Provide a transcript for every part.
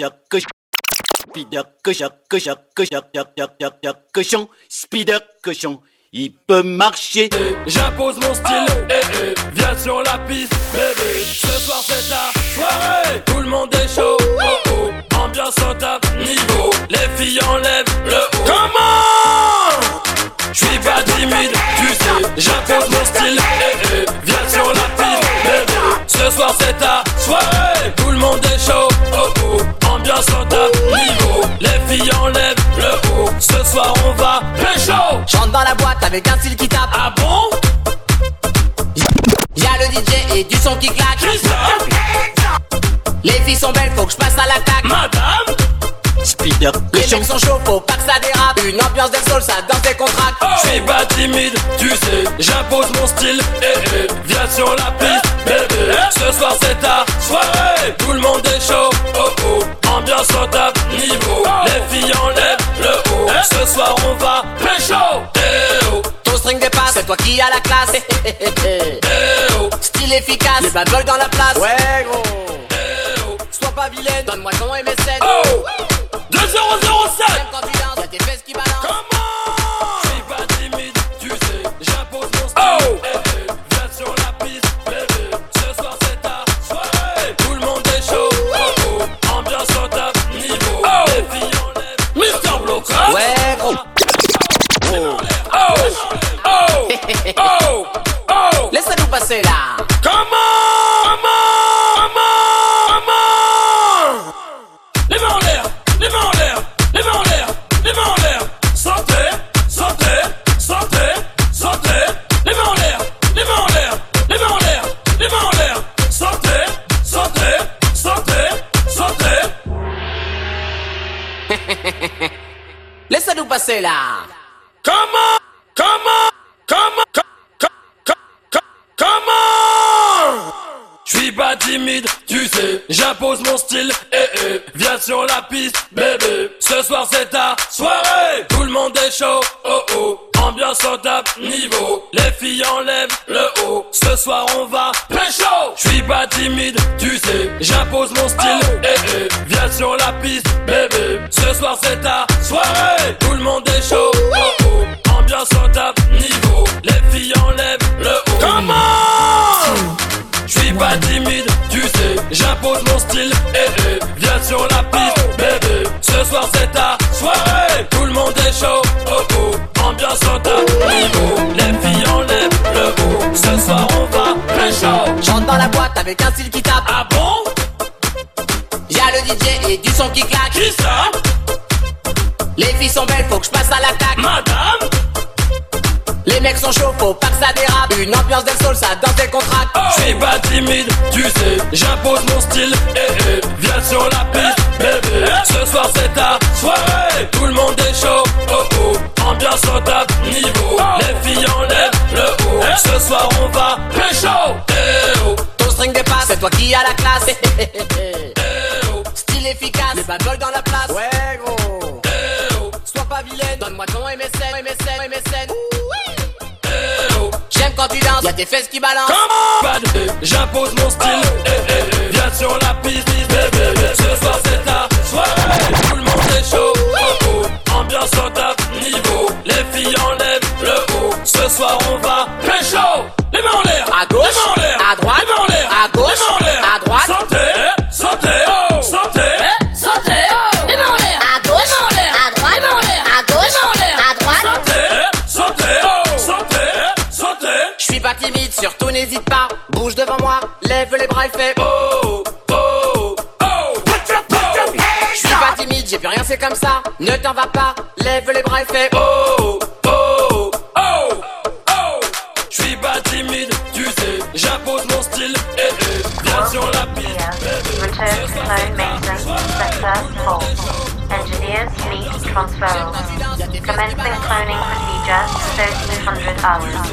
Spider cochon. Cochon, cochon, Spider cochon. Il peut marcher. J'impose mon style, eh, eh, viens sur la piste, bébé. Ce soir c'est ta soirée, tout le monde est chaud, oh oh. Ambiance au top niveau, les filles enlèvent le haut. Comment avec un style qui tape. Ah bon Y'a le DJ et du son qui claque. Les filles sont belles, faut que je passe à l'attaque. Madame Spider Les mecs sont chauds, faut pas que ça dérape. Une ambiance del sol, ça danse des contracts. Je suis pas timide, tu sais, j'impose mon style, eh eh, viens sur la piste, bébé. Ce soir c'est ta soirée, tout le monde est chaud, oh oh. As la classe. Style efficace, les bad Là. Comment Comment Comment Comment Les mains en l'air Les mains en l'air Les mains en l'air Les mains en l'air. Sautez Sautez Sautez Sautez Les mains en l'air Les mains en l'air Les mains en l'air Les mains en l'air. Sautez Sautez Sautez Sautez Laisse-nous passer là. Comment Comment Co- co- co- co- Comment Je suis pas timide, tu sais, j'impose mon style, eh eh, viens sur la piste, bébé. Ce soir c'est ta soirée, tout le monde est chaud, oh oh. Ambiance au top niveau, les filles enlèvent le haut. Ce soir on va pécho. Je suis pas timide, tu sais, j'impose mon style, eh eh, viens sur la piste, bébé. Ce soir c'est ta soir c'est ta soirée, tout le monde est chaud, oh oh. Ambiance au top niveau, les filles enlèvent le haut. Ce soir on va pécho. J'entre dans la boîte avec un style qui tape. Ah bon? Y'a le DJ et du son qui claque. Qui ça? Les filles sont belles, faut que je passe à l'attaque. Madame? Les mecs sont chauds, faut pas que ça dérape. Une ambiance del sol, ça danse des contracts. Je suis pas timide, tu sais, j'impose mon style, eh eh, viens sur la piste, bébé. Ce soir c'est ta soirée, tout le monde est chaud, oh oh. Tes fesses qui balancent. Comment Pas de- J'impose mon style, eh eh, eh. viens sur la piste, bébé. Ce soir c'est ta soirée, tout le monde est chaud, oh oh. Ambiance au top niveau, les filles enlèvent le haut. Ce soir on va pécho, comme ça. Ne t'en va pas, lève les bras et fais. Oh, oh, oh, oh. Je suis pas timide, tu sais, j'impose mon style, eh eh, viens sur la piste, sector full. Engineers meet transferal. Commencing cloning procedure 1300 hours.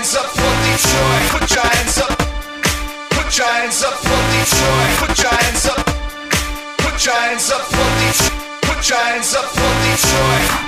giants up for Detroit. Put giants up. Put giants up for Detroit. Put giants up. Put giants up for Detroit. Put giants up for Detroit.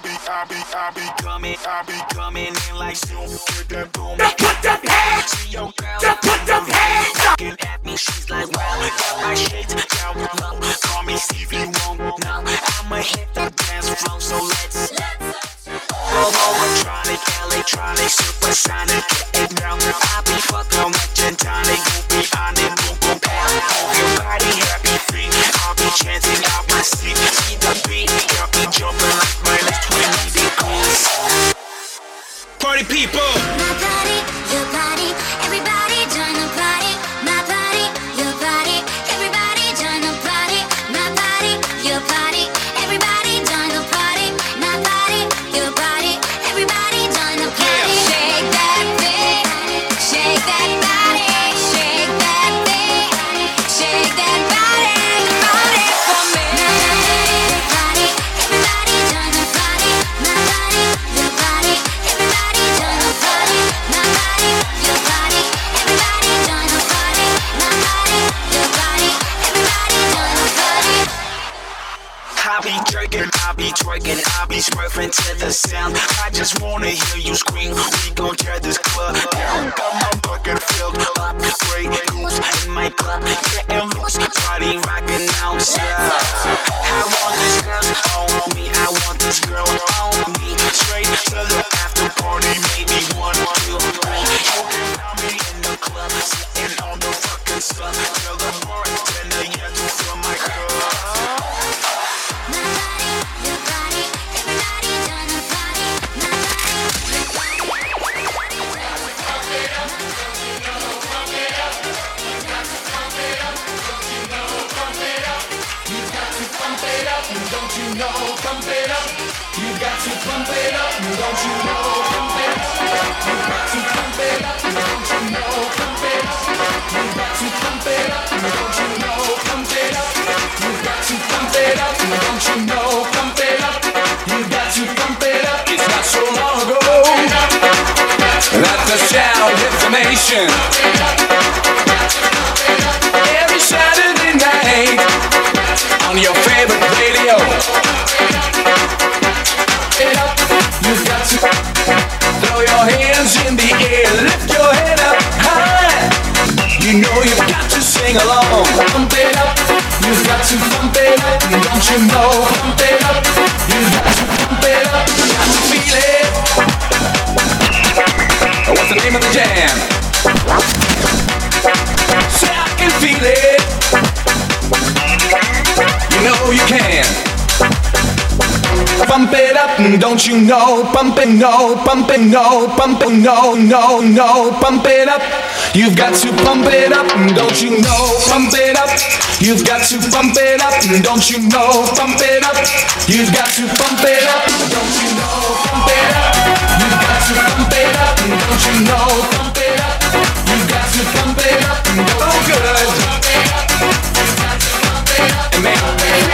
I be, I be, I be, coming, I be coming in like soon with that boom. Now put them hands, see your girl, now put them hands looking at me. She's like, well, my shit down low. Call me see if you Party people. I be jerking, I be twerking, I be smurfing to the sound. I just wanna hear you scream. We gon' tear this club down. Got my bucket filled up, Grey Goose in my club, getting loose, party rocking outside. I want this girl on me, I want this girl on me. Straight to the on your favorite radio. Música Latin, don't you know? Pump it, no, pump it, no, pump it, no, no, no, pump it up. You've got to pump it up, don't you know? Pump it up. You've got to pump it up, don't you know? Pump it up. You've got to pump it up, don't you know? Pump it up. You've got to pump it up, don't you know? Pump it up. You've got to pump it up, don't you know? Pump it up. You've got to? Pump it up.